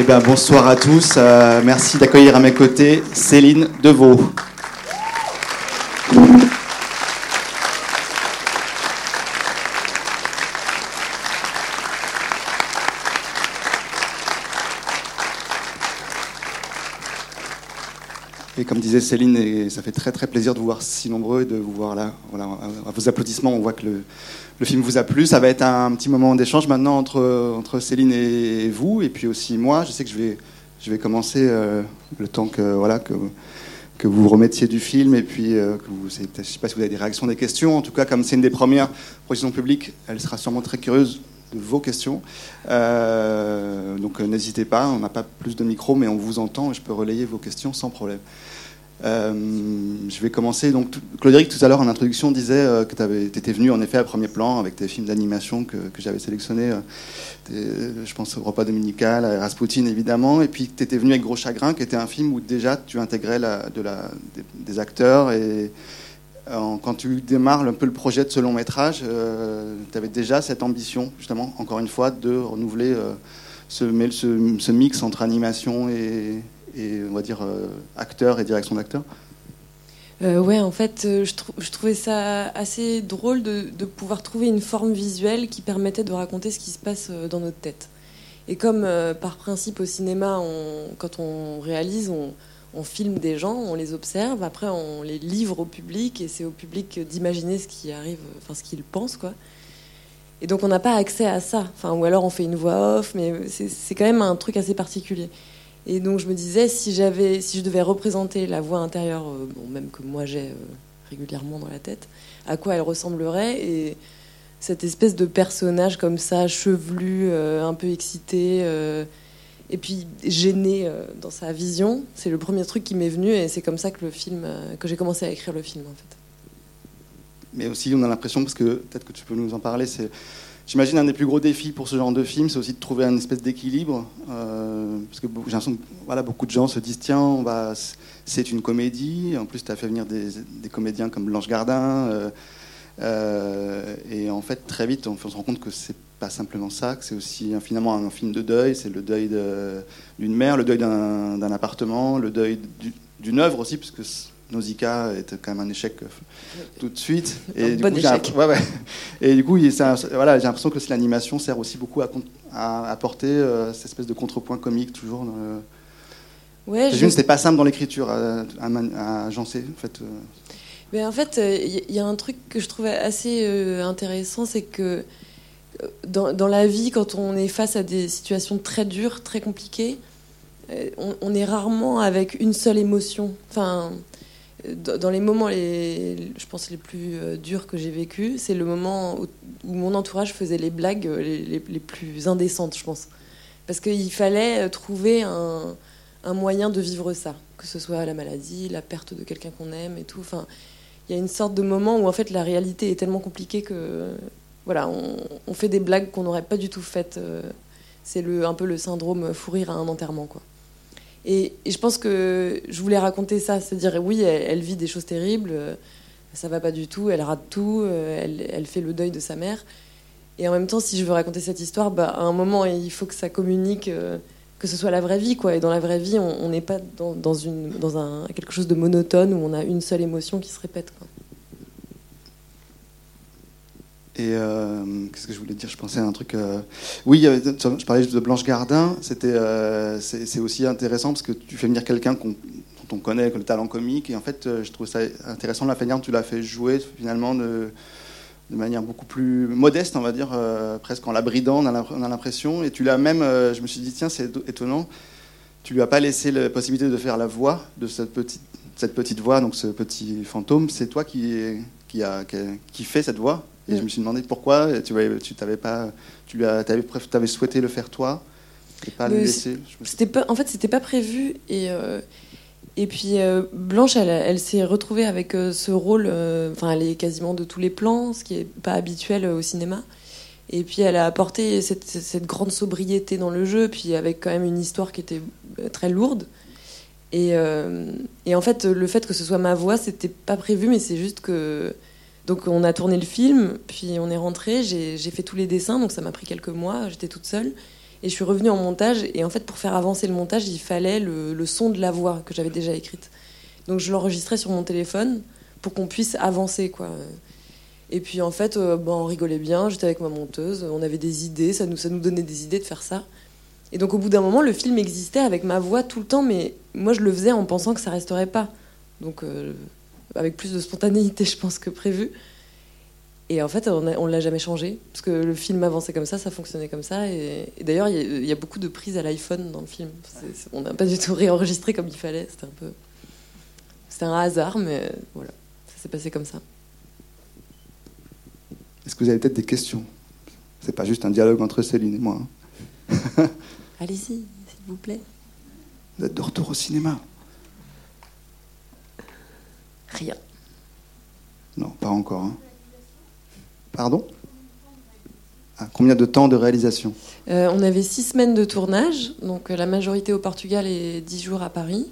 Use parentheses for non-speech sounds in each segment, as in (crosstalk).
Eh bonsoir à tous. Euh, merci d'accueillir à mes côtés Céline Deveau. Et comme disait Céline, ça fait très très plaisir de vous voir si nombreux et de vous voir là. Voilà, à vos applaudissements, on voit que le, le film vous a plu. Ça va être un petit moment d'échange maintenant entre, entre Céline et vous, et puis aussi moi. Je sais que je vais, commencer euh, le temps que, voilà, que, que vous vous remettiez du film, et puis euh, que vous, je ne sais pas si vous avez des réactions, des questions. En tout cas, comme c'est une des premières projections publiques, elle sera sûrement très curieuse de vos questions. Euh, donc n'hésitez pas, on n'a pas plus de micro, mais on vous entend et je peux relayer vos questions sans problème. Euh, je vais commencer. Donc, Claudéric, tout à l'heure en introduction, disait euh, que tu étais venu en effet à premier plan avec tes films d'animation que, j'avais sélectionnés. Euh, je pense au repas dominical, à Rasputin évidemment. Et puis tu étais venu avec Gros Chagrin, qui était un film où déjà tu intégrais des, acteurs. Et quand tu démarres un peu le projet de ce long métrage, tu avais déjà cette ambition, justement, encore une fois, de renouveler ce mix entre animation et, et on va dire euh, acteur et direction d'acteur euh, ouais, en fait, euh, je, trouvais ça assez drôle de, pouvoir trouver une forme visuelle qui permettait de raconter ce qui se passe dans notre tête. Et comme par principe au cinéma, quand on réalise, on, on, filme des gens, on les observe, après on les livre au public et c'est au public d'imaginer ce qui arrive, enfin ce qu'il pense, quoi. Et donc on n'a pas accès à ça. Enfin, ou alors on fait une voix off, mais c'est quand même un truc assez particulier. Et donc je me disais, si, j'avais, si je devais représenter la voix intérieure, euh, bon, même que moi j'ai euh, régulièrement dans la tête, à quoi elle ressemblerait Et cette espèce de personnage comme ça, chevelu, euh, un peu excité, et puis gêné dans sa vision, c'est le premier truc qui m'est venu, et c'est comme ça que le film, que j'ai commencé à écrire le film en fait. Mais aussi, on a l'impression, parce que peut-être que tu peux nous en parler, c'est J'imagine un des plus gros défis pour ce genre de film, c'est aussi de trouver un espèce d'équilibre. Euh, parce que j'ai l'impression que voilà, beaucoup de gens se disent tiens, on va, c'est une comédie. En plus, tu as fait venir des, comédiens comme Blanche Gardin. Euh, euh, et en fait, très vite, on, se rend compte que c'est pas simplement ça, que c'est aussi finalement un film de deuil. C'est le deuil d'une mère, le deuil d'un appartement, le deuil d'une œuvre aussi, puisque Nausicaa était quand même un échec euh, tout de suite. Et, du, coup, échec. (laughs) Ouais, ouais. et du coup, voilà, j'ai l'impression que l'animation sert aussi beaucoup à, à apporter euh, cette espèce de contrepoint comique toujours. Dans le... Ouais, je... c'était pas simple dans l'écriture à, à, agencer. En fait, euh. Mais en fait, il y a un truc que je trouvais assez intéressant, c'est que dans, dans, la vie, quand on est face à des situations très dures, très compliquées, on, on est rarement avec une seule émotion. Enfin, dans les moments, les, je pense, les plus euh, durs que j'ai vécu, c'est le moment où, mon entourage faisait les blagues euh, les, plus indécentes, je pense. Parce qu'il fallait euh, trouver un, moyen de vivre ça, que ce soit la maladie, la perte de quelqu'un qu'on aime et tout. Enfin, il y a une sorte de moment où en fait la réalité est tellement compliquée que voilà, on, fait des blagues qu'on n'aurait pas du tout faites. C'est un peu le syndrome fou rire à un enterrement, quoi. Et, je pense que je voulais raconter ça, c'est-à-dire oui, elle, vit des choses terribles, euh, ça va pas du tout, elle rate tout, euh, elle, fait le deuil de sa mère. Et en même temps, si je veux raconter cette histoire, bah, à un moment, il faut que ça communique, euh, que ce soit la vraie vie, quoi. Et dans la vraie vie, on n'est pas dans, dans un, quelque chose de monotone où on a une seule émotion qui se répète. Et euh, qu'est-ce que je voulais dire? Je pensais à un truc. Euh, oui, je parlais de Blanche Gardin. C'était, euh, c'est aussi intéressant parce que tu fais venir quelqu'un dont on connaît le talent comique. Et en fait, je trouve ça intéressant la manière dont tu l'as fait jouer finalement de, de, manière beaucoup plus modeste, on va dire, presque en la bridant, on a l'impression. Et tu l'as même. je me suis dit, tiens, c'est étonnant. Tu lui as pas laissé la possibilité de faire la voix de cette petite, cette petite voix, donc ce petit fantôme. C'est toi qui, qui, a, qui fait cette voix? Et je me suis demandé pourquoi tu tu t'avais pas, tu avais, avais, souhaité le faire toi et pas le laisser. C'était pas, en fait, c'était pas prévu et. Euh, et puis euh, Blanche, elle, elle s'est retrouvée avec euh, ce rôle. Enfin, elle est quasiment de tous les plans, ce qui est pas habituel au cinéma. Et puis elle a apporté cette, cette, grande sobriété dans le jeu, puis avec quand même une histoire qui était très lourde. Et, et en fait, le fait que ce soit ma voix, c'était pas prévu, mais c'est juste que donc on a tourné le film, puis on est rentré, j'ai fait tous les dessins, donc ça m'a pris quelques mois, j'étais toute seule. Et je suis revenue en montage. Et en fait, pour faire avancer le montage, il fallait le, son de la voix que j'avais déjà écrite. Donc je l'enregistrais sur mon téléphone pour qu'on puisse avancer, quoi. Et puis en fait, euh, bon, on rigolait bien. J'étais avec ma monteuse. On avait des idées. Ça nous, ça nous donnait des idées de faire ça. Et donc au bout d'un moment, le film existait avec ma voix tout le temps, mais moi je le faisais en pensant que ça resterait pas. Donc euh, avec plus de spontanéité, je pense, que prévu. Et en fait, on ne l'a jamais changé, parce que le film avançait comme ça, ça fonctionnait comme ça. Et, d'ailleurs, il y, a beaucoup de prises à l'iPhone dans le film. on n'a pas du tout réenregistré comme il fallait. C'était un peu. C'était un hasard, mais voilà, ça s'est passé comme ça. Est-ce que vous avez peut-être des questions? C'est pas juste un dialogue entre Céline et moi. Hein. (laughs) Allez-y, s'il vous plaît. Vous êtes de retour au cinéma Rien. Non, pas encore. Hein. Pardon? Ah, Combien de temps de réalisation? Euh, On avait six semaines de tournage, donc euh, la majorité au Portugal et dix jours à Paris.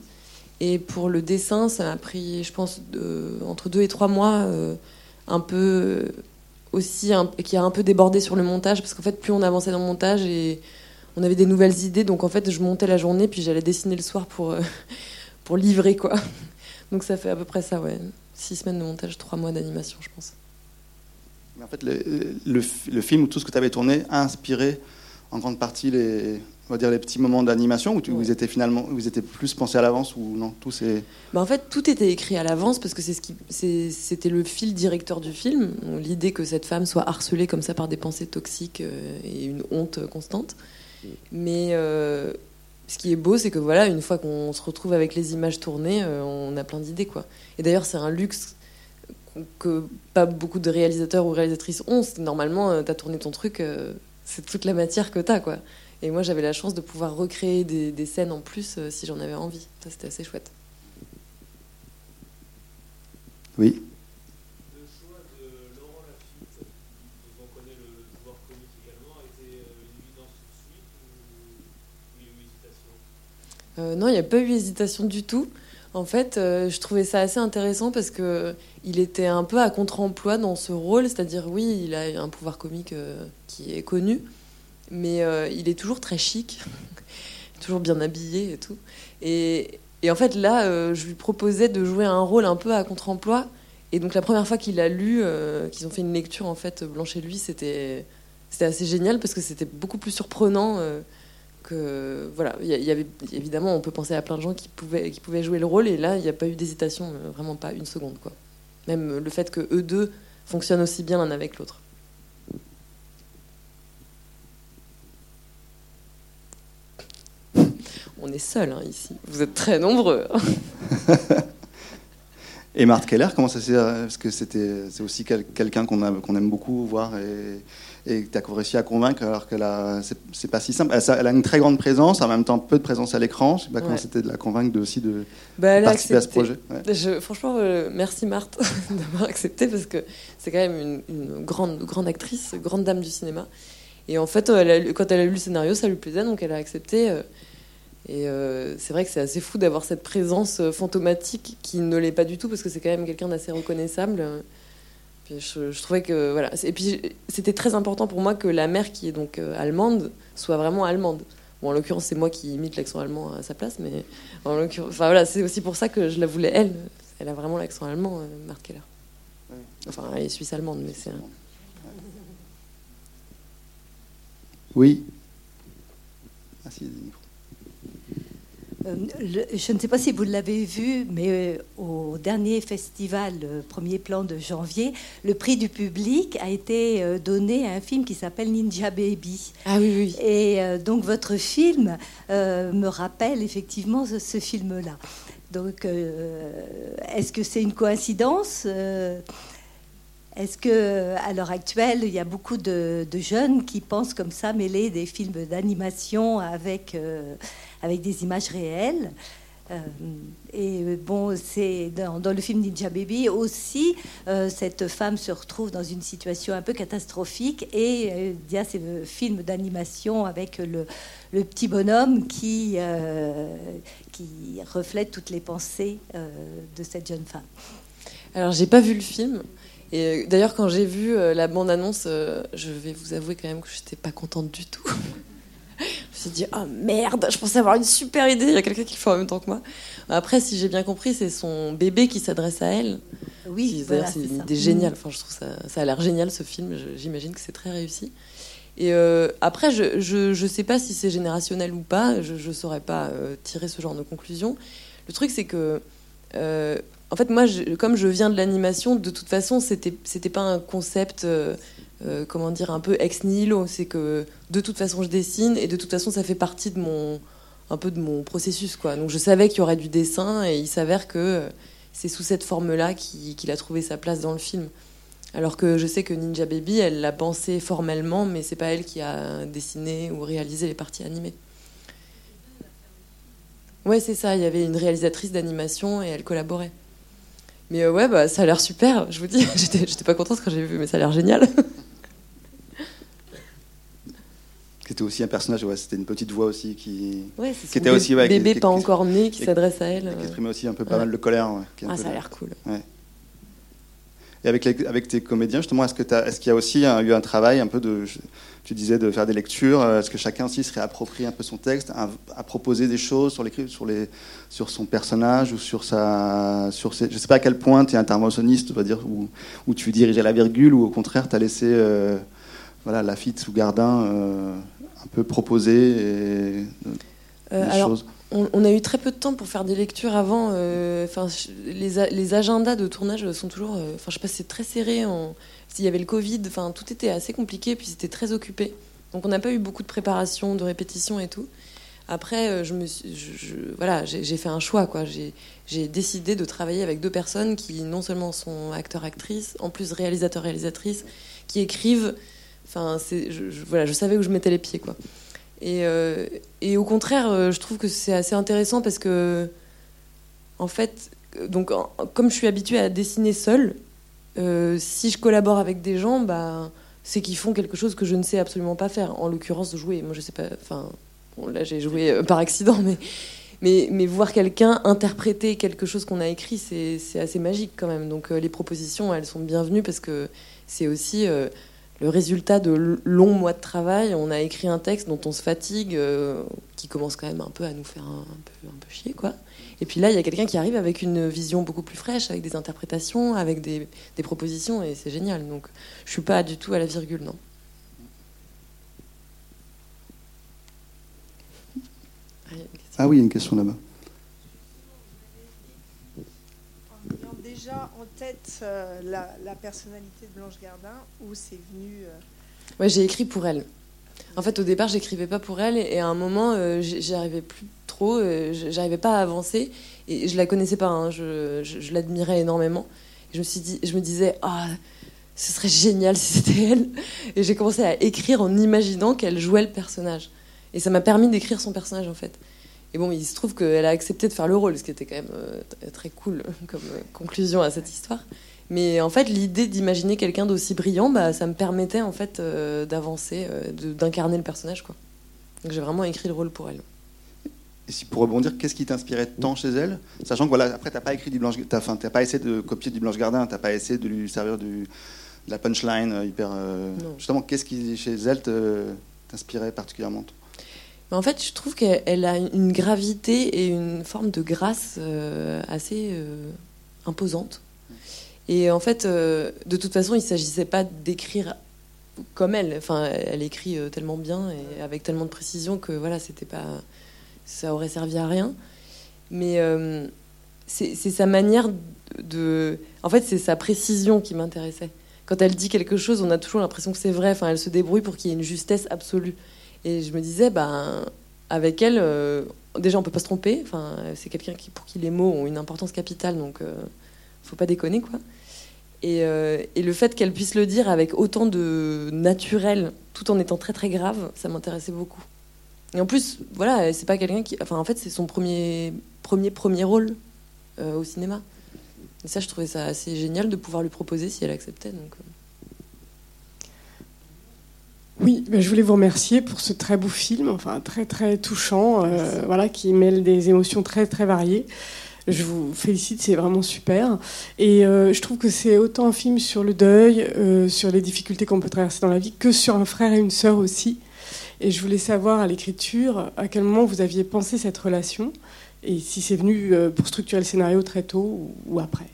Et pour le dessin, ça m'a pris, je pense, entre deux et trois mois, euh, un peu aussi, qui a un peu débordé sur le montage, parce qu'en fait, plus on avançait dans le montage et on avait des nouvelles idées, donc en fait, je montais la journée, puis j'allais dessiner le soir pour, (laughs) pour livrer, quoi. Donc ça fait à peu près ça, ouais. Six semaines de montage, trois mois d'animation, je pense. Mais en fait, le, le, film ou tout ce que tu avais tourné a inspiré en grande partie les, on va dire les petits moments d'animation où vous étiez finalement vous étiez plus pensé à l'avance ou non tout c'est bah en fait tout était écrit à l'avance parce que c'est ce qui c'était le fil directeur du film l'idée que cette femme soit harcelée comme ça par des pensées toxiques euh, et une honte constante mais euh, ce qui est beau, c'est que voilà, une fois qu'on se retrouve avec les images tournées, euh, on a plein d'idées, quoi. Et d'ailleurs, c'est un luxe que pas beaucoup de réalisateurs ou réalisatrices ont. Normalement, euh, tu as tourné ton truc, euh, c'est toute la matière que tu as, quoi. Et moi, j'avais la chance de pouvoir recréer des, scènes en plus si j'en avais envie. Ça, c'était assez chouette. Oui. Non, il n'y a pas eu hésitation du tout. En fait, euh, je trouvais ça assez intéressant parce que il était un peu à contre-emploi dans ce rôle, c'est-à-dire oui, il a un pouvoir comique euh, qui est connu, mais il est toujours très chic, (laughs) toujours bien habillé et tout. Et, en fait, là, je lui proposais de jouer un rôle un peu à contre-emploi. Et donc la première fois qu'il a lu, qu'ils ont fait une lecture en fait, Blanche et lui, c'était c'était assez génial parce que c'était beaucoup plus surprenant voilà, il y, avait évidemment, on peut penser à plein de gens qui pouvaient, qui pouvaient jouer le rôle, et là, il n'y a pas eu d'hésitation, euh, vraiment pas une seconde, quoi. Même le fait que eux deux fonctionnent aussi bien l'un avec l'autre. On est seul hein, ici. Vous êtes très nombreux. (laughs) et Marthe Keller, comment ça s'est Parce que c'était, c'est aussi quelqu'un qu'on, aime beaucoup voir et que tu as réussi à convaincre alors que c'est pas si simple. Elle, a une très grande présence, en même temps peu de présence à l'écran. Je sais pas comment c'était de la convaincre de, aussi de bah, participer à ce projet. franchement, euh, merci Marthe (laughs) d'avoir accepté parce que c'est quand même une, grande, grande actrice, grande dame du cinéma. Et en fait, elle quand elle a lu le scénario, ça lui plaisait, donc elle a accepté. Euh, et euh, c'est vrai que c'est assez fou d'avoir cette présence fantomatique qui ne l'est pas du tout parce que c'est quand même quelqu'un d'assez reconnaissable je, trouvais que voilà. Et puis c'était très important pour moi que la mère qui est donc euh, allemande soit vraiment allemande. Bon, en l'occurrence, c'est moi qui imite l'accent allemand à sa place, mais en l'occurrence, enfin voilà, c'est aussi pour ça que je la voulais elle. Elle a vraiment l'accent allemand, euh, Marthe Keller. Enfin, elle est suisse allemande, mais c'est. Oui. Ah, euh, je ne sais pas si vous l'avez vu, mais euh, au dernier festival euh, Premier Plan de janvier, le prix du public a été donné à un film qui s'appelle Ninja Baby. Ah oui, oui. Et donc votre film me rappelle effectivement ce, film-là. Donc, est-ce que c'est une coïncidence est-ce que à l'heure actuelle, il y a beaucoup de, jeunes qui pensent comme ça, mêler des films d'animation avec avec des images réelles. Euh, et bon, c'est dans, le film Ninja Baby aussi, euh, cette femme se retrouve dans une situation un peu catastrophique et euh, il y a ces films d'animation avec le, petit bonhomme qui, qui reflète toutes les pensées de cette jeune femme. Alors, j'ai pas vu le film. Et d'ailleurs, quand j'ai vu la bande-annonce, je vais vous avouer quand même que je n'étais pas contente du tout. S'est dit ah merde, je pensais avoir une super idée. Il y a quelqu'un qui le fait en même temps que moi. Après, si j'ai bien compris, c'est son bébé qui s'adresse à elle. Oui, c'est une idée géniale. Enfin, je trouve ça, ça a l'air génial ce film. J'imagine que c'est très réussi. Et euh, après, je, je, je sais pas si c'est générationnel ou pas. Je, je saurais pas euh, tirer ce genre de conclusion. Le truc, c'est que euh, en fait, moi, je, comme je viens de l'animation, de toute façon, c'était c'était pas un concept. Euh, comment dire, un peu ex nihilo. C'est que de toute façon, je dessine et de toute façon, ça fait partie de mon, un peu de mon processus. Quoi. Donc je savais qu'il y aurait du dessin et il s'avère que c'est sous cette forme-là qu'il a trouvé sa place dans le film. Alors que je sais que Ninja Baby, elle l'a pensé formellement, mais c'est pas elle qui a dessiné ou réalisé les parties animées. Ouais, c'est ça. Il y avait une réalisatrice d'animation et elle collaborait. Mais euh, ouais, bah, ça a l'air super. Je vous dis, (laughs) j'étais pas contente quand j'ai vu, mais ça a l'air génial. (laughs) C'était aussi un personnage, ouais, c'était une petite voix aussi qui, ouais, qui était aussi ouais, bébé qui, pas encore né qui s'adresse à elle. Qui exprimait aussi un peu pas mal de colère. ah, ça a l'air cool. Et avec, les, avec tes comédiens, justement, est-ce qu'il est y a aussi un, eu un travail un peu de, tu disais, de faire des lectures Est-ce que chacun aussi se réapproprie un peu son texte, à, à proposer des choses sur, sur, les, sur son personnage ou sur sa. Sur ses, je ne sais pas à quel point tu es interventionniste, on va dire, ou, ou tu dirigeais la virgule, ou au contraire, tu as laissé euh, voilà, Lafitte ou Gardin euh, un peu proposer et, euh, des alors, choses on, on, a eu très peu de temps pour faire des lectures avant. Enfin, les, les, agendas de tournage sont toujours. Enfin, je sais pas, c'est très serré. En, s'il y avait le Covid, enfin, tout était assez compliqué, puis c'était très occupé. Donc, on n'a pas eu beaucoup de préparation, de répétition et tout. Après, je me suis, je, voilà, j'ai fait un choix, quoi. J'ai décidé de travailler avec deux personnes qui non seulement sont acteurs-actrices, en plus réalisateurs-réalisatrices, qui écrivent Enfin, je, voilà, je savais où je mettais les pieds, quoi. Et, euh, et au contraire, euh, je trouve que c'est assez intéressant parce que, en fait, donc, comme je suis habituée à dessiner seule, euh, si je collabore avec des gens, bah, c'est qu'ils font quelque chose que je ne sais absolument pas faire. En l'occurrence, jouer. Moi, je sais pas. Enfin, là, j'ai joué par accident, mais, mais, mais voir quelqu'un interpréter quelque chose qu'on a écrit, c'est assez magique quand même. Donc, les propositions, elles sont bienvenues parce que c'est aussi le résultat de longs mois de travail. On a écrit un texte dont on se fatigue, euh, qui commence quand même un peu à nous faire un, peu, un peu chier, quoi. Et puis là, il y a quelqu'un qui arrive avec une vision beaucoup plus fraîche, avec des interprétations, avec des, des propositions, et c'est génial. Donc, je suis pas du tout à la virgule, non. Ah oui, il y a une question là-bas. déjà tête euh, la, la, personnalité de Blanche Gardin ou c'est venu euh... Ouais, j'ai écrit pour elle. En fait, au départ, j'écrivais pas pour elle et à un moment, euh, j'y arrivais plus trop, euh, j'arrivais pas à avancer et je la connaissais pas, hein, je, l'admirais énormément. Je me suis dit, je me disais, ah, ce serait génial si c'était elle. Et j'ai commencé à écrire en imaginant qu'elle jouait le personnage. Et ça m'a permis d'écrire son personnage en fait. Et bon, il se trouve qu'elle a accepté de faire le rôle, ce qui était quand même euh, très cool (laughs) comme euh, conclusion à cette histoire. Mais en fait, l'idée d'imaginer quelqu'un d'aussi brillant, bah, ça me permettait en fait euh, d'avancer, d'incarner le personnage. Quoi. Donc j'ai vraiment écrit le rôle pour elle. Et si pour rebondir, qu'est-ce qui t'inspirait tant chez elle? Sachant que voilà, après, t'as pas écrit du Blanche, t'as, enfin, pas essayé de copier du Blanche Gardin, t'as pas essayé de lui servir du, de la punchline hyper. justement, qu'est-ce qui chez elle t'inspirait particulièrement en fait, je trouve qu'elle a une gravité et une forme de grâce euh, assez euh, imposante. Et en fait, euh, de toute façon, il ne s'agissait pas d'écrire comme elle. Enfin, elle écrit tellement bien et avec tellement de précision que voilà, c'était pas, ça aurait servi à rien. Mais c'est sa manière de, en fait, c'est sa précision qui m'intéressait. Quand elle dit quelque chose, on a toujours l'impression que c'est vrai. Enfin, elle se débrouille pour qu'il y ait une justesse absolue. Et je me disais, ben, avec elle, euh, déjà, on peut pas se tromper. Enfin, c'est quelqu'un qui, pour qui les mots ont une importance capitale, donc euh, faut pas déconner, quoi. Et, euh, et le fait qu'elle puisse le dire avec autant de naturel, tout en étant très très grave, ça m'intéressait beaucoup. Et en plus, voilà, c'est pas quelqu'un qui, enfin, en fait, c'est son premier premier premier rôle au cinéma. Et ça, je trouvais ça assez génial de pouvoir lui proposer si elle acceptait. Oui, ben, je voulais vous remercier pour ce très beau film, enfin très très touchant, euh, voilà, qui mêle des émotions très très variées. Je vous félicite, c'est vraiment super. Et euh, je trouve que c'est autant un film sur le deuil, euh, sur les difficultés qu'on peut traverser dans la vie, que sur un frère et une sœur aussi. Et je voulais savoir à l'écriture à quel moment vous aviez pensé cette relation et si c'est venu pour structurer le scénario très tôt ou, après.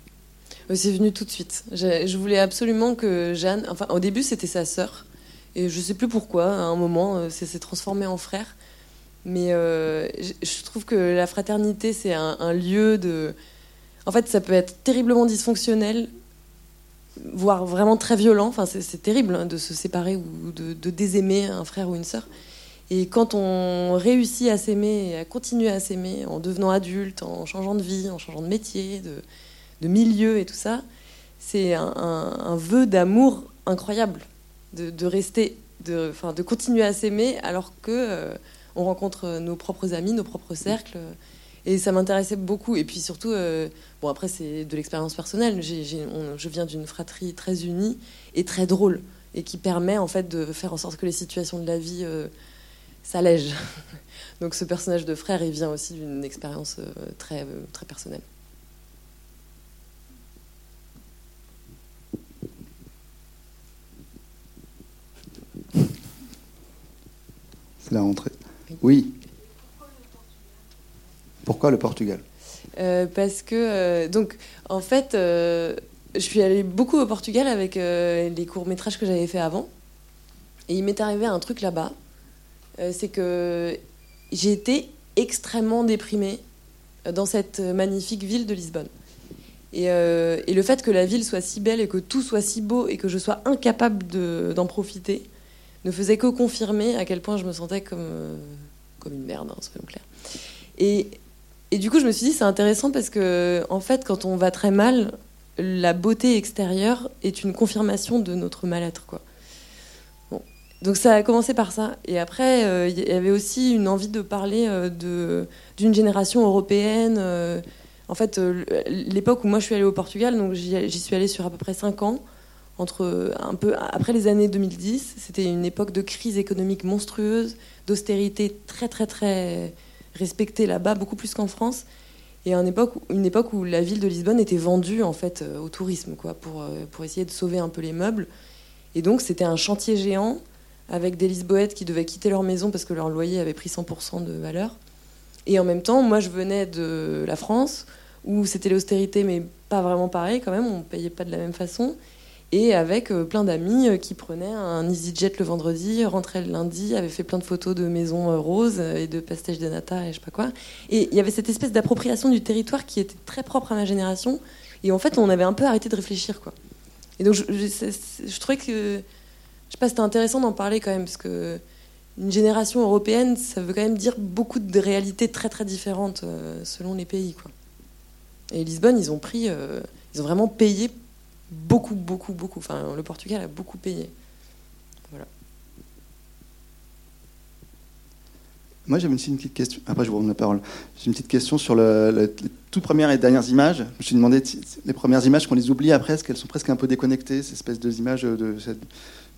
C'est venu tout de suite. Je, voulais absolument que Jeanne. Enfin, au début, c'était sa sœur. Et je sais plus pourquoi, à un moment, ça s'est transformé en frère. Mais je trouve que la fraternité, c'est un, lieu de. En fait, ça peut être terriblement dysfonctionnel, voire vraiment très violent. Enfin, c'est terrible hein, de se séparer ou de, désaimer un frère ou une sœur. Et quand on réussit à s'aimer et à continuer à s'aimer en devenant adulte, en changeant de vie, en changeant de métier, de, milieu et tout ça, c'est un, vœu d'amour incroyable de, rester, de, de continuer à s'aimer alors que euh, on rencontre nos propres amis, nos propres cercles. Et ça m'intéressait beaucoup. Et puis surtout, euh, bon après c'est de l'expérience personnelle. je viens d'une fratrie très unie et très drôle et qui permet en fait de faire en sorte que les situations de la vie euh, s'allègent. (laughs) Donc ce personnage de frère, il vient aussi d'une expérience très très personnelle. C'est la rentrée. Oui. Pourquoi le Portugal? Euh, Parce que, euh, donc, en fait, euh, je suis allée beaucoup au Portugal avec les courts-métrages que j'avais fait avant. Et il m'est arrivé un truc là-bas. c'est que j'ai été extrêmement déprimée dans cette magnifique ville de Lisbonne. Et, et, le fait que la ville soit si belle et que tout soit si beau et que je sois incapable d'en profiter ne faisait que confirmer à quel point je me sentais comme, comme une merde, hein, soyons clairs. Et, et du coup, je me suis dit, c'est intéressant parce que, en fait, quand on va très mal, la beauté extérieure est une confirmation de notre mal-être, quoi. Donc ça a commencé par ça. Et après, euh, il y avait aussi une envie de parler euh, d'une génération européenne. Euh, en fait, l'époque où moi je suis allée au Portugal, donc j'y, suis allée sur à peu près 5 ans, entre un peu après les années 2010. C'était une époque de crise économique monstrueuse, d'austérité très très très respecté là-bas, beaucoup plus qu'en France. Et une époque, où la ville de Lisbonne était vendue en fait euh, au tourisme, quoi, pour, euh, pour essayer de sauver un peu les meubles. Et donc c'était un chantier géant avec des Lisboètes qui devaient quitter leur maison parce que leur loyer avait pris 100% de valeur. Et en même temps, moi je venais de la France où c'était l'austérité, mais pas vraiment pareil quand même, on payait pas de la même façon et avec euh, plein d'amis euh, qui prenaient un EasyJet le vendredi, rentraient le lundi, avaient fait plein de photos de maisons euh, roses et de pastéis de nata et je sais pas quoi. Et il y avait cette espèce d'appropriation du territoire qui était très propre à ma génération. Et en fait, on avait un peu arrêté de réfléchir, quoi. Et donc, je, je, trouvais que, je sais pas, c'était intéressant d'en parler quand même, parce que une génération européenne, ça veut quand même dire beaucoup de réalités très très différentes selon les pays, quoi. Et Lisbonne, ils ont pris, ils ont vraiment payé beaucoup, beaucoup, beaucoup. Enfin, le Portugal a beaucoup payé. Voilà. Moi, j'avais une petite question. Après, je vous rends la parole. J'ai une petite question sur le, les toutes premières et dernières images. Je me suis demandé les premières images qu'on les oublie après, est-ce qu'elles sont presque un peu déconnectées, ces espèces de cette,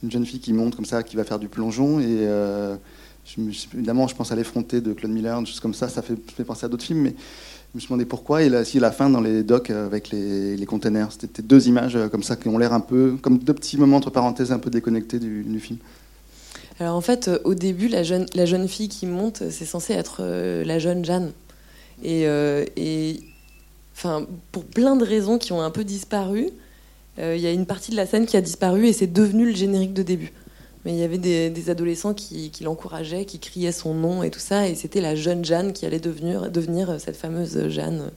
une jeune fille qui monte comme ça, qui va faire du plongeon. Et euh, évidemment, je pense à l'effronté de Claude Miller, des choses comme ça. Ça fait, fait penser à d'autres films, mais je me suis demandé pourquoi. Et là, si la fin dans les euh, avec les, les containers, c'était deux images euh, comme ça qui ont l'air un peu comme deux petits moments entre parenthèses un peu déconnectés du, film. Alors en fait, euh, au début, la jeune, la jeune fille qui monte, c'est censé être la jeune Jeanne. Et, et enfin, pour plein de raisons qui ont un peu disparu, il y a une partie de la scène qui a disparu et c'est devenu le générique de début. Mais il y avait des, adolescents qui, l'encourageaient, qui criaient son nom et tout ça. Et c'était la jeune Jeanne qui allait devenir, cette fameuse Jeanne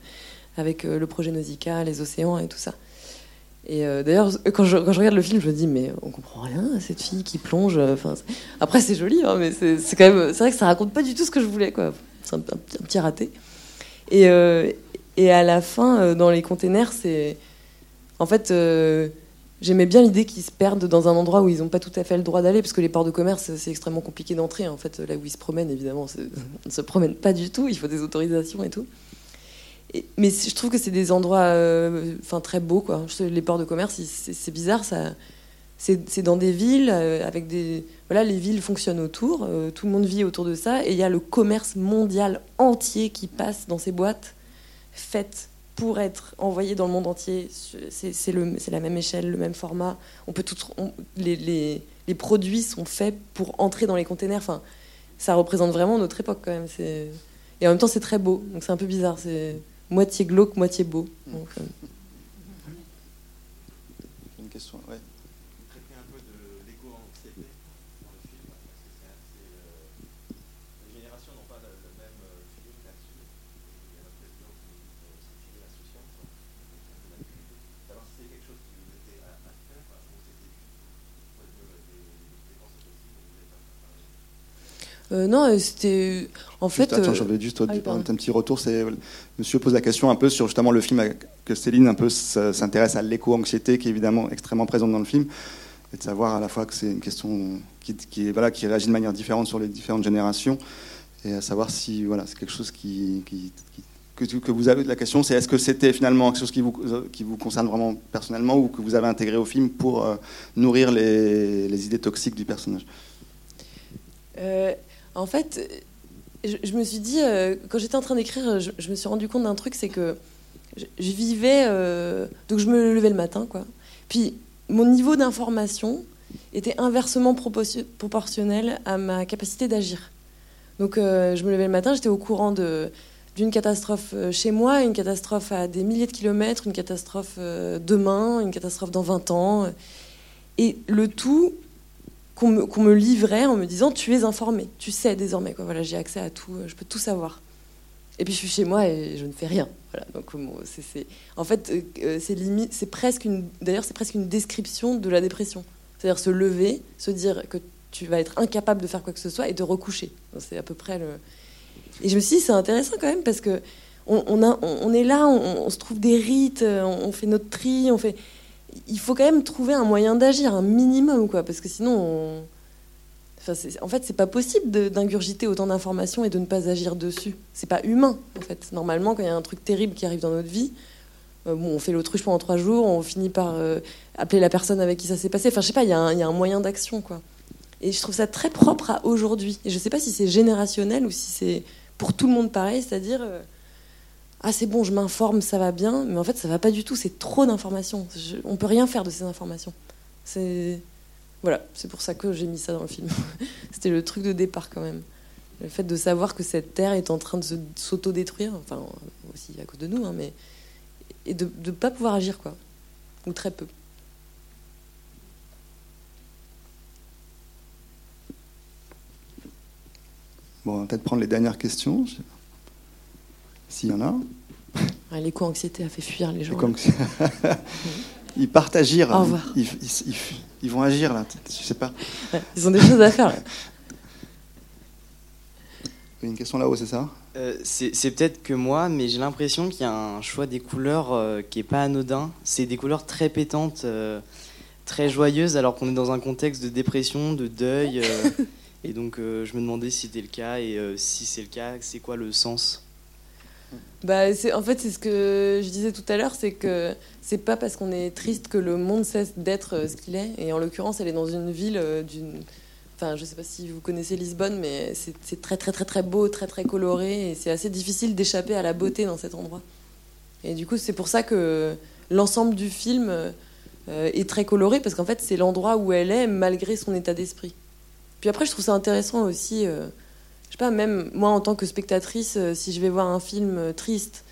avec euh, le projet Nausicaa, les océans et tout ça. Et euh, d'ailleurs, quand je, regarde le film, je me dis, mais on comprend rien à cette fille qui plonge. Après, c'est joli, hein, mais c'est quand même. C'est vrai que ça raconte pas du tout ce que je voulais, quoi. C'est un, petit raté. Euh, et à la fin, dans les containers, c'est. En fait J'aimais bien l'idée qu'ils se perdent dans un endroit où ils n'ont pas tout à fait le droit d'aller, parce que les ports de commerce, c'est extrêmement compliqué d'entrer. En fait, là où ils se promènent, évidemment, (laughs) on ne se promène pas du tout, il faut des autorisations et tout. mais je trouve que c'est des endroits euh, très beaux. Quoi. Les ports de commerce, c'est bizarre. Ça, c'est dans des villes euh, avec des. Voilà, les villes fonctionnent autour, euh, tout le monde vit autour de ça, et il y a le commerce mondial entier qui passe dans ces boîtes faites pour être envoyé dans le monde entier. C'est la même échelle, le même format. On peut tout, les, les produits sont faits pour entrer dans les containers. Enfin, ça représente vraiment notre époque quand même. Et en même temps, c'est très beau. Donc c'est un peu bizarre. C'est moitié glauque, moitié beau. Euh, Une question, ouais. traiter un peu de l'éco-anxiété dans le film, parce que c'est assez. euh, les générations n'ont pas le, le même euh, feeling là-dessus. Il y a notre président qui nous dit que c'est fini l'insouciance. donc c'est un peu l'actualité. Savoir si c'est quelque chose qui vous était à, à faire, enfin, ou c'était pour être des, des dépenses possibles, vous voulez pas faire pareil. Euh, non, euh, c'était. En fait. Attends, euh, j'avais juste ah un petit retour. C'est Monsieur pose la question un peu sur justement le film que Céline un peu s'intéresse à l'éco-anxiété qui est évidemment extrêmement présente dans le film et de savoir à la fois que c'est une question qui, qui, voilà, qui réagit de manière différente sur les différentes générations et à savoir si voilà, c'est quelque chose qui, que, vous avez la question c'est est-ce que c'était finalement quelque chose qui vous, qui vous concerne vraiment personnellement ou que vous avez intégré au film pour euh, nourrir les, les idées toxiques du personnage? Euh, en fait, je, me suis dit, euh, quand j'étais en train d'écrire, je, me suis rendu compte d'un truc, c'est que je, vivais. euh, donc je me levais le matin, quoi. Puis mon niveau d'information était inversement proportio- proportionnel à ma capacité d'agir. Donc euh, je me levais le matin, j'étais au courant d'une catastrophe chez moi, une catastrophe à des milliers de kilomètres, une catastrophe demain, une catastrophe dans 20 ans. Et le tout qu'on me, livrait en me disant tu es informé, tu sais désormais quoi. Voilà, j'ai accès à tout, euh, je peux tout savoir. Et puis je suis chez moi et je ne fais rien. Voilà, donc bon, c'est, en fait euh, euh, c'est limite, c'est presque une, d'ailleurs c'est presque une description de la dépression. C'est-à-dire se lever, se dire que tu vas être incapable de faire quoi que ce soit et te recoucher. C'est à peu près le. Et je me suis dit c'est intéressant quand même parce que on, on est là, on, se trouve des rites, euh, on fait notre tri, on fait il faut quand même trouver un moyen d'agir, un minimum, quoi, parce que sinon, on... en fait, c'est pas possible d'ingurgiter autant d'informations et de ne pas agir dessus. C'est pas humain, en fait. Normalement, quand il y a un truc terrible qui arrive dans notre vie, euh, bon, on fait l'autruche pendant trois jours, on finit par euh, appeler la personne avec qui ça s'est passé. Enfin, je sais pas, il y, a un- il y a un moyen d'action, quoi. Et je trouve ça très propre à aujourd'hui. Et je sais pas si c'est générationnel ou si c'est pour tout le monde pareil, c'est-à-dire. euh, ah c'est bon, je m'informe, ça va bien, mais en fait ça va pas du tout, c'est trop d'informations. On peut rien faire de ces informations. C'est voilà, c'est pour ça que j'ai mis ça dans le film. (laughs) C'était le truc de départ quand même. Le fait de savoir que cette terre est en train de s'auto-détruire, enfin aussi à cause de nous, hein, mais et de ne pas pouvoir agir quoi, ou très peu. Bon, on va peut-être prendre les dernières questions. S'il y en a. Ah, (laughs) L'éco-anxiété a fait fuir les gens. (laughs) Ils partent agir. Au revoir. Ils, ils- ils- ils vont agir là. Je sais pas. Ils ont des choses à faire. là. Il y a une question là-haut, c'est ça? Euh, c'est peut-être que moi, mais j'ai l'impression qu'il y a un choix des couleurs euh, qui est pas anodin. C'est des couleurs très pétantes, euh, très joyeuses, alors qu'on est dans un contexte de dépression, de deuil. euh, (laughs) et donc, euh, je me demandais si c'était le cas, et euh, si c'est le cas, c'est quoi le sens? Bah, en fait, c'est ce que je disais tout à l'heure, c'est que c'est pas parce qu'on est triste que le monde cesse d'être euh, ce qu'il est. Et en l'occurrence, elle est dans une ville euh, d'une. Enfin, je sais pas si vous connaissez Lisbonne, mais c'est c'est très très très très beau, très très coloré, et c'est assez difficile d'échapper à la beauté dans cet endroit. Et du coup, c'est pour ça que l'ensemble du film euh, est très coloré, parce qu'en fait, c'est l'endroit où elle est malgré son état d'esprit. Puis après, je trouve ça intéressant aussi. Je sais pas, même moi en tant que spectatrice, euh, si je vais voir un film euh, triste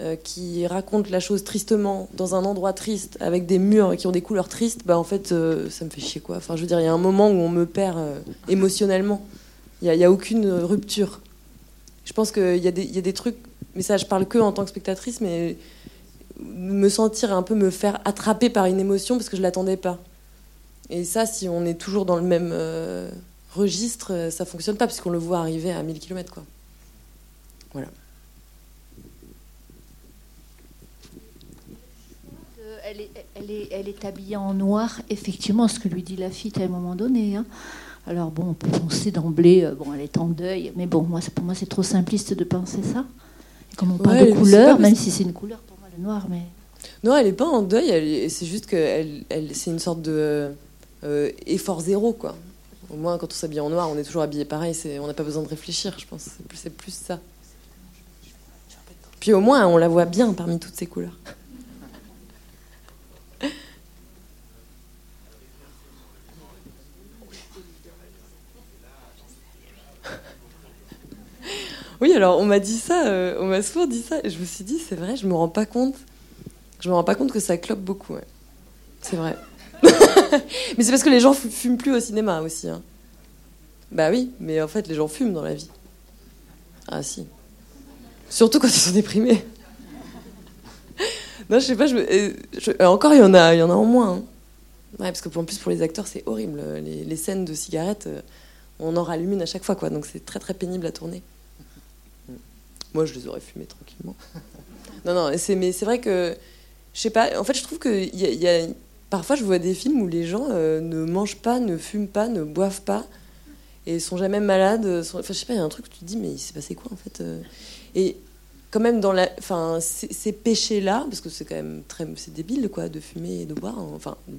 euh, qui raconte la chose tristement dans un endroit triste avec des murs qui ont des couleurs tristes, bah en fait ça me fait chier quoi. Enfin je veux dire, il y a un moment où on me perd émotionnellement. Il n'y a, aucune rupture. Je pense qu'il y, y a des trucs, mais ça je parle que en tant que spectatrice, mais me sentir un peu me faire attraper par une émotion parce que je l'attendais pas. Et ça, si on est toujours dans le même registre, euh, ça fonctionne pas puisqu'on le voit arriver à 1000 km. Quoi. Voilà. Elle est, elle, est, elle est habillée en noir, effectivement, ce que lui dit Lafitte à un moment donné. hein. Alors bon, on peut penser d'emblée, euh, bon, elle est en deuil, mais bon, moi, pour moi, c'est trop simpliste de penser ça. Et comme on parle Ouais, de couleur, même si c'est une couleur pour moi, le noir, mais Non, elle est pas en deuil, c'est juste que elle, elle- c'est une sorte de euh, effort zéro. Quoi. Au moins, quand on s'habille en noir, on est toujours habillé pareil. On n'a pas besoin de réfléchir, je pense. C'est plus ça. Puis au moins, on la voit bien parmi toutes ces couleurs. (laughs) Oui, alors on m'a dit ça, euh, on m'a souvent dit ça, et je me suis dit, c'est vrai, je me rends pas compte. Je me rends pas compte que ça clope beaucoup. C'est vrai. (laughs) mais c'est parce que les gens fu- fument plus au cinéma aussi. hein. Bah oui, mais en fait, les gens fument dans la vie. Ah si. Surtout quand ils sont déprimés. (laughs) non, je sais pas, je, euh, euh, encore il y en a, y en a en moins. hein. Ouais, parce que en plus pour les acteurs c'est horrible. Les, scènes de cigarettes, euh, on en rallume une à chaque fois, quoi. Donc c'est très très pénible à tourner. Moi, je les aurais fumées tranquillement. (laughs) Non, non, mais c'est vrai que, je sais pas, en fait, je trouve que y y a- parfois, je vois des films où les gens euh, ne mangent pas, ne fument pas, ne boivent pas, et sont jamais malades. euh, sont- Enfin, je sais pas, il y a un truc où tu te dis, mais il s'est passé quoi, en fait euh Et quand même, dans la, enfin, ces, péchés-là, parce que c'est quand même très, débile, quoi, de fumer et de boire, hein, enfin, bon,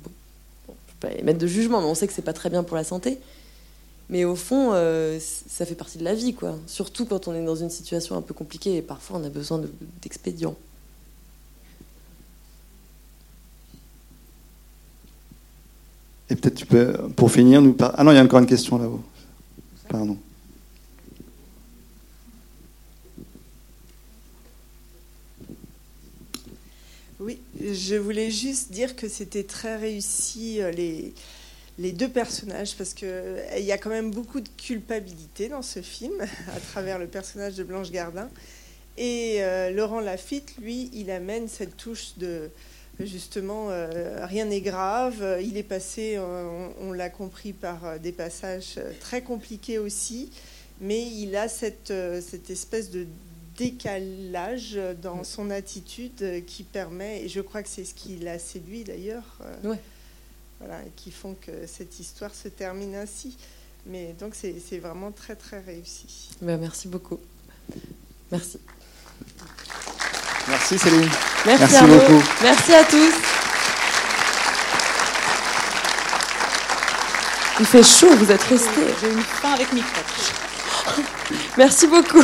bon, je peux pas de jugement, mais on sait que c'est pas très bien pour la santé. Mais au fond, ça fait partie de la vie, quoi. Surtout quand on est dans une situation un peu compliquée et parfois on a besoin de- Et peut-être tu peux, pour finir, nous par... Ah non, il y a encore une question là-haut. Pardon. Oui, je voulais juste dire que c'était très réussi euh, les, deux personnages parce que euh, y a quand même beaucoup de culpabilité dans ce film (laughs) à travers le personnage de Blanche Gardin et euh, Laurent Lafitte, lui, il amène cette touche de justement euh, rien n'est grave. Il est passé, euh, on, on l'a compris par euh, des passages très compliqués aussi, mais il a cette, cette espèce de décalage dans son attitude qui permet, et je crois que c'est ce qui l'a séduit d'ailleurs, Ouais. voilà, et qui font que cette histoire se termine ainsi. Mais donc c'est c'est vraiment très très réussi. Ben, merci beaucoup. Merci. Merci Céline. Merci, Merci beaucoup. Merci à tous. Il fait chaud, vous êtes restés. J'ai une faim avec micro. Merci beaucoup.